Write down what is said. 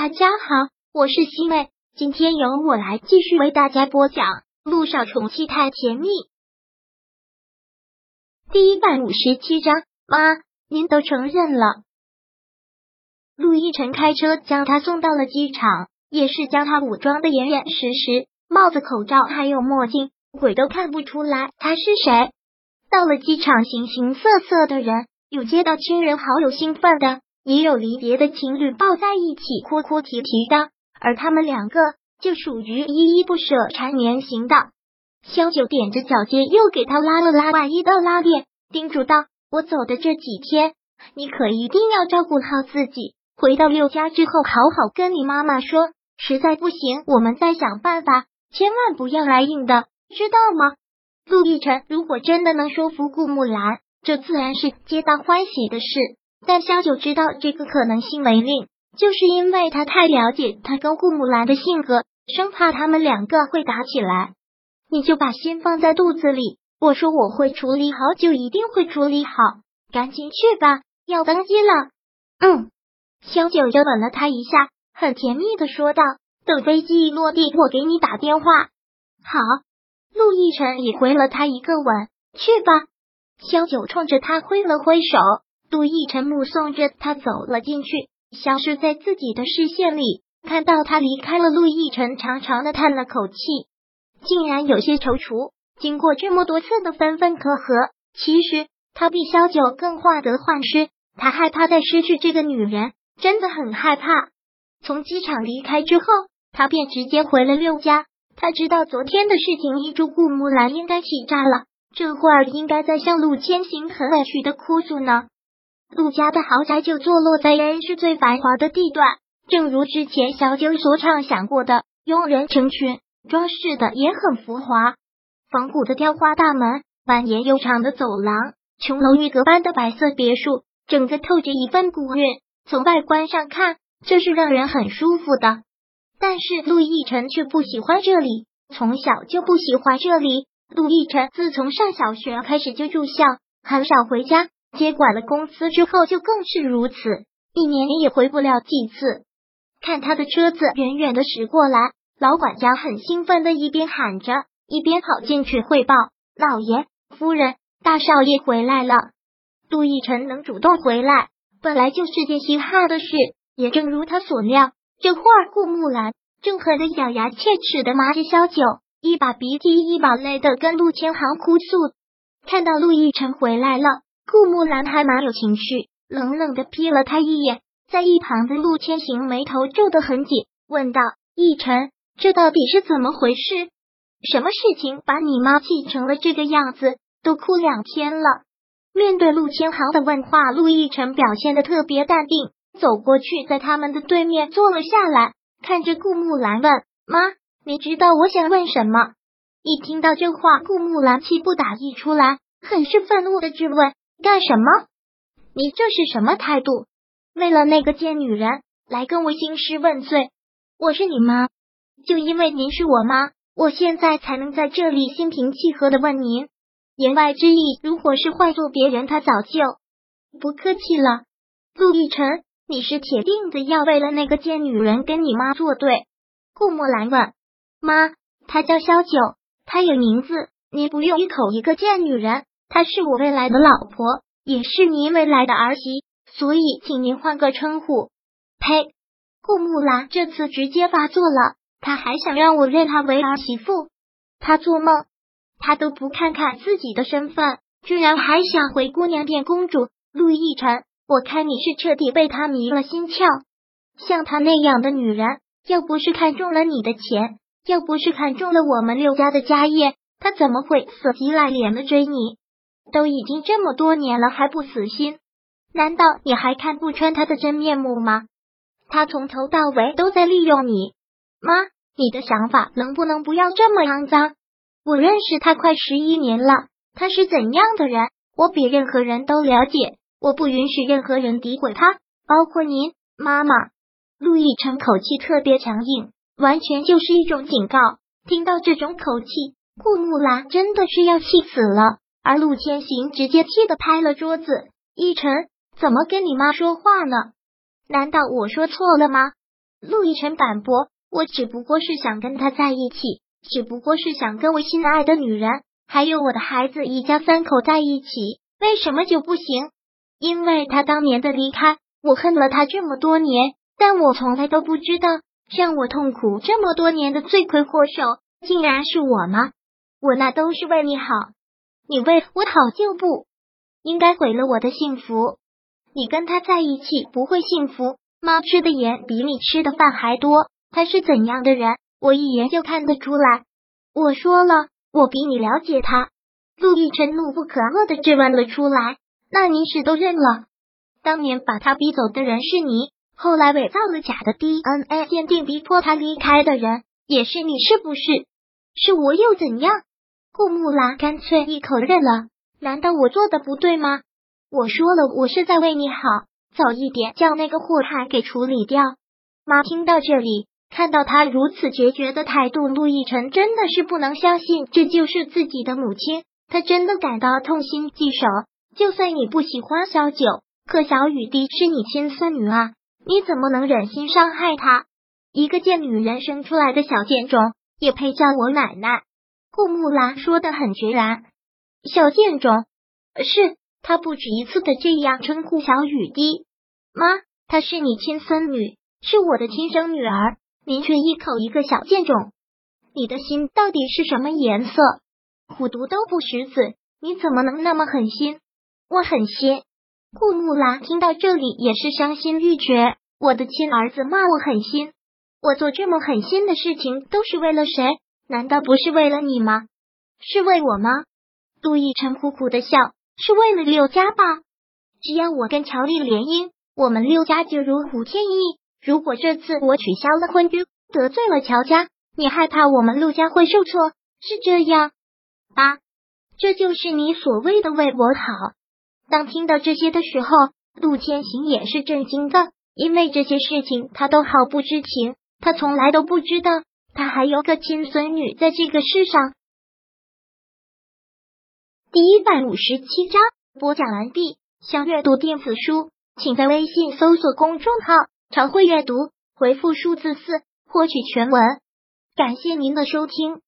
大家好，我是西妹，今天由我来继续为大家播讲《路上宠妻太甜蜜》第一百五十七章。妈，您都承认了。陆亦辰开车将他送到了机场，也是将他武装的严严实实，帽子、口罩还有墨镜，鬼都看不出来他是谁。到了机场，形形色色的人，有接到亲人好友兴奋的。也有离别的情侣抱在一起哭哭啼啼的，而他们两个就属于依依不舍、缠绵型的。萧九踮着脚尖又给他拉了拉外衣的拉链，叮嘱道：“我走的这几天，你可一定要照顾好自己。回到六家之后，好好跟你妈妈说，实在不行，我们再想办法，千万不要来硬的，知道吗？”陆亦辰如果真的能说服顾木兰，这自然是皆大欢喜的事。但萧九知道这个可能性为零，就是因为他太了解他跟顾木兰的性格，生怕他们两个会打起来。你就把心放在肚子里，我说我会处理好，就一定会处理好。赶紧去吧，要登机了。嗯，萧九就吻了他一下，很甜蜜的说道：“等飞机落地，我给你打电话。”好，陆亦辰也回了他一个吻。去吧，萧九冲着他挥了挥手。陆亦辰目送着他走了进去，消失在自己的视线里。看到他离开了，陆亦辰长长的叹了口气，竟然有些踌躇。经过这么多次的分分合合，其实他比萧九更患得患失。他害怕再失去这个女人，真的很害怕。从机场离开之后，他便直接回了六家。他知道昨天的事情，一株顾木兰应该气炸了，这会儿应该在向陆千行很委屈的哭诉呢。陆家的豪宅就坐落在人市最繁华的地段，正如之前小九所畅想过的，佣人成群，装饰的也很浮华。仿古的雕花大门，蜿蜒悠长的走廊，琼楼玉阁般的白色别墅，整个透着一份古韵。从外观上看，这是让人很舒服的。但是陆亦辰却不喜欢这里，从小就不喜欢这里。陆亦辰自从上小学开始就住校，很少回家。接管了公司之后，就更是如此，一年也回不了几次。看他的车子远远的驶过来，老管家很兴奋的一边喊着，一边跑进去汇报：“老爷、夫人、大少爷回来了。”杜奕晨能主动回来，本来就是件稀罕的事。也正如他所料，这会儿顾木兰正狠的咬牙切齿的骂着萧九，一把鼻涕一把泪的跟陆千行哭诉。看到陆亦辰回来了。顾木兰还蛮有情绪，冷冷的瞥了他一眼，在一旁的陆千行眉头皱得很紧，问道：“逸晨，这到底是怎么回事？什么事情把你妈气成了这个样子？都哭两天了。”面对陆千行的问话，陆逸晨表现的特别淡定，走过去，在他们的对面坐了下来，看着顾木兰问：“妈，你知道我想问什么？”一听到这话，顾木兰气不打一处来，很是愤怒的质问。干什么？你这是什么态度？为了那个贱女人来跟我兴师问罪？我是你妈，就因为您是我妈，我现在才能在这里心平气和的问您。言外之意，如果是换做别人，他早就不客气了。陆亦辰，你是铁定的要为了那个贱女人跟你妈作对？顾墨兰问妈，她叫萧九，她有名字，您不用一口一个贱女人。她是我未来的老婆，也是您未来的儿媳，所以请您换个称呼。呸！顾木兰这次直接发作了，他还想让我认她为儿媳妇？他做梦，他都不看看自己的身份，居然还想回姑娘变公主。陆亦辰，我看你是彻底被他迷了心窍。像她那样的女人，要不是看中了你的钱，要不是看中了我们六家的家业，她怎么会死皮赖脸的追你？都已经这么多年了，还不死心？难道你还看不穿他的真面目吗？他从头到尾都在利用你。妈，你的想法能不能不要这么肮脏？我认识他快十一年了，他是怎样的人，我比任何人都了解。我不允许任何人诋毁他，包括您，妈妈。陆亦辰口气特别强硬，完全就是一种警告。听到这种口气，顾木兰真的是要气死了。而陆千行直接气得拍了桌子：“依晨，怎么跟你妈说话呢？难道我说错了吗？陆亦辰反驳：“我只不过是想跟他在一起，只不过是想跟我心爱的女人，还有我的孩子一家三口在一起，为什么就不行？因为他当年的离开，我恨了他这么多年，但我从来都不知道，让我痛苦这么多年的罪魁祸首，竟然是我吗？我那都是为你好，你为我好就不应该毁了我的幸福。你跟他在一起不会幸福。妈吃的盐比你吃的饭还多，他是怎样的人，我一眼就看得出来。我说了，我比你了解他。陆亦辰怒不可遏的质问了出来。那你是都认了？当年把他逼走的人是你，后来伪造了假的 DNA 鉴定，逼迫他离开的人也是你，是不是？是我又怎样？顾木兰干脆一口认了。难道我做的不对吗？我说了，我是在为你好。早一点将那个祸害给处理掉。妈听到这里，看到他如此决绝的态度，陆亦辰真的是不能相信这就是自己的母亲，他真的感到痛心疾首。就算你不喜欢小九，可小雨滴是你亲孙女啊，你怎么能忍心伤害她？一个贱女人生出来的小贱种，也配叫我奶奶？顾木兰说的很决然。小贱种是。他不止一次的这样称呼小雨滴，妈，她是你亲孙女，是我的亲生女儿，您却一口一个小贱种，你的心到底是什么颜色？虎毒都不食子，你怎么能那么狠心？我狠心。顾木兰听到这里也是伤心欲绝，我的亲儿子骂我狠心，我做这么狠心的事情都是为了谁？难道不是为了你吗？是为我吗？陆亦辰苦苦的笑。是为了六家吧？只要我跟乔丽联姻，我们六家就如虎添翼。如果这次我取消了婚约，得罪了乔家，你害怕我们陆家会受挫，是这样吧？这就是你所谓的为我好。当听到这些的时候，陆千行也是震惊的，因为这些事情他都毫不知情，他从来都不知道他还有个亲孙女在这个世上。第一百五十七章播讲完毕。想阅读电子书，请在微信搜索公众号“常会阅读”，回复数字四获取全文。感谢您的收听。